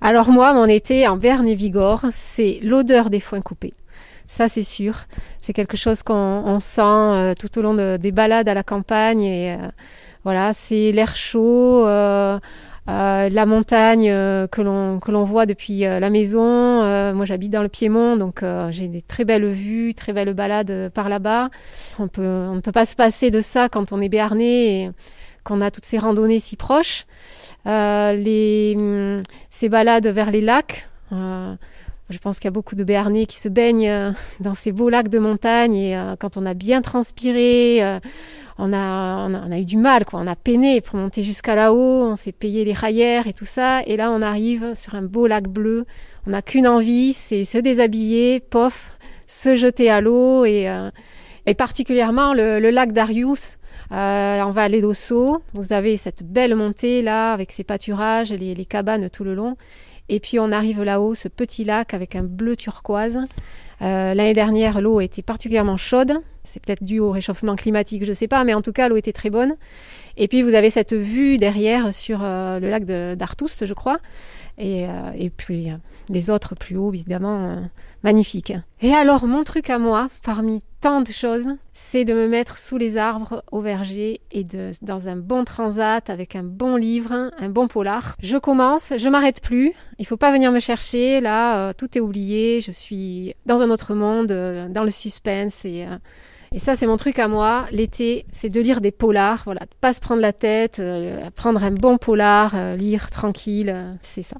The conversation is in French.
Alors moi, mon été en Berne et Vigor, c'est l'odeur des foins coupés. Ça, c'est sûr. C'est quelque chose qu'on on sent euh, tout au long de- des balades à la campagne. Et euh, voilà, c'est l'air chaud, euh, la montagne que l'on voit depuis la maison. Moi, j'habite dans le Piémont, donc j'ai des très belles vues, très belles balades par là-bas. On ne peut pas se passer de ça quand on est béarnais qu'on a toutes ces randonnées si proches. Euh, les ces balades vers les lacs. euh, je pense qu'il y a beaucoup de Béarnais qui se baignent euh, dans ces beaux lacs de montagne et quand on a bien transpiré, on, a, on, a, eu du mal, quoi. on a peiné pour monter jusqu'à là-haut, on s'est payé les raillères et tout ça. Et là, on arrive sur un beau lac bleu. On n'a qu'une envie, c'est se déshabiller, pof, se jeter à l'eau et, et particulièrement le, lac d'Arius. Euh, en vallée d'Osso, vous avez cette belle montée là avec ses pâturages, les, les cabanes tout le long. Et puis on arrive là-haut, ce petit lac avec un bleu turquoise. Euh, L'année dernière, l'eau était particulièrement chaude. C'est peut-être dû au réchauffement climatique, je ne sais pas, mais en tout cas, l'eau était très bonne. Et puis vous avez cette vue derrière sur euh, le lac d'Artoust, je crois. Et, euh, puis euh, les autres plus haut, évidemment, magnifiques. Et alors, mon truc à moi, parmi tant de choses, c'est de me mettre sous les arbres au verger et de, dans un bon transat avec un bon livre, un bon polar. Je commence, je m'arrête plus. Il faut pas venir me chercher. Là, tout est oublié. Je suis dans un autre monde, dans le suspense et et ça, c'est mon truc à moi. L'été, c'est de lire des polars, voilà, de pas se prendre la tête, euh, prendre un bon polar, euh, lire tranquille, euh, c'est ça.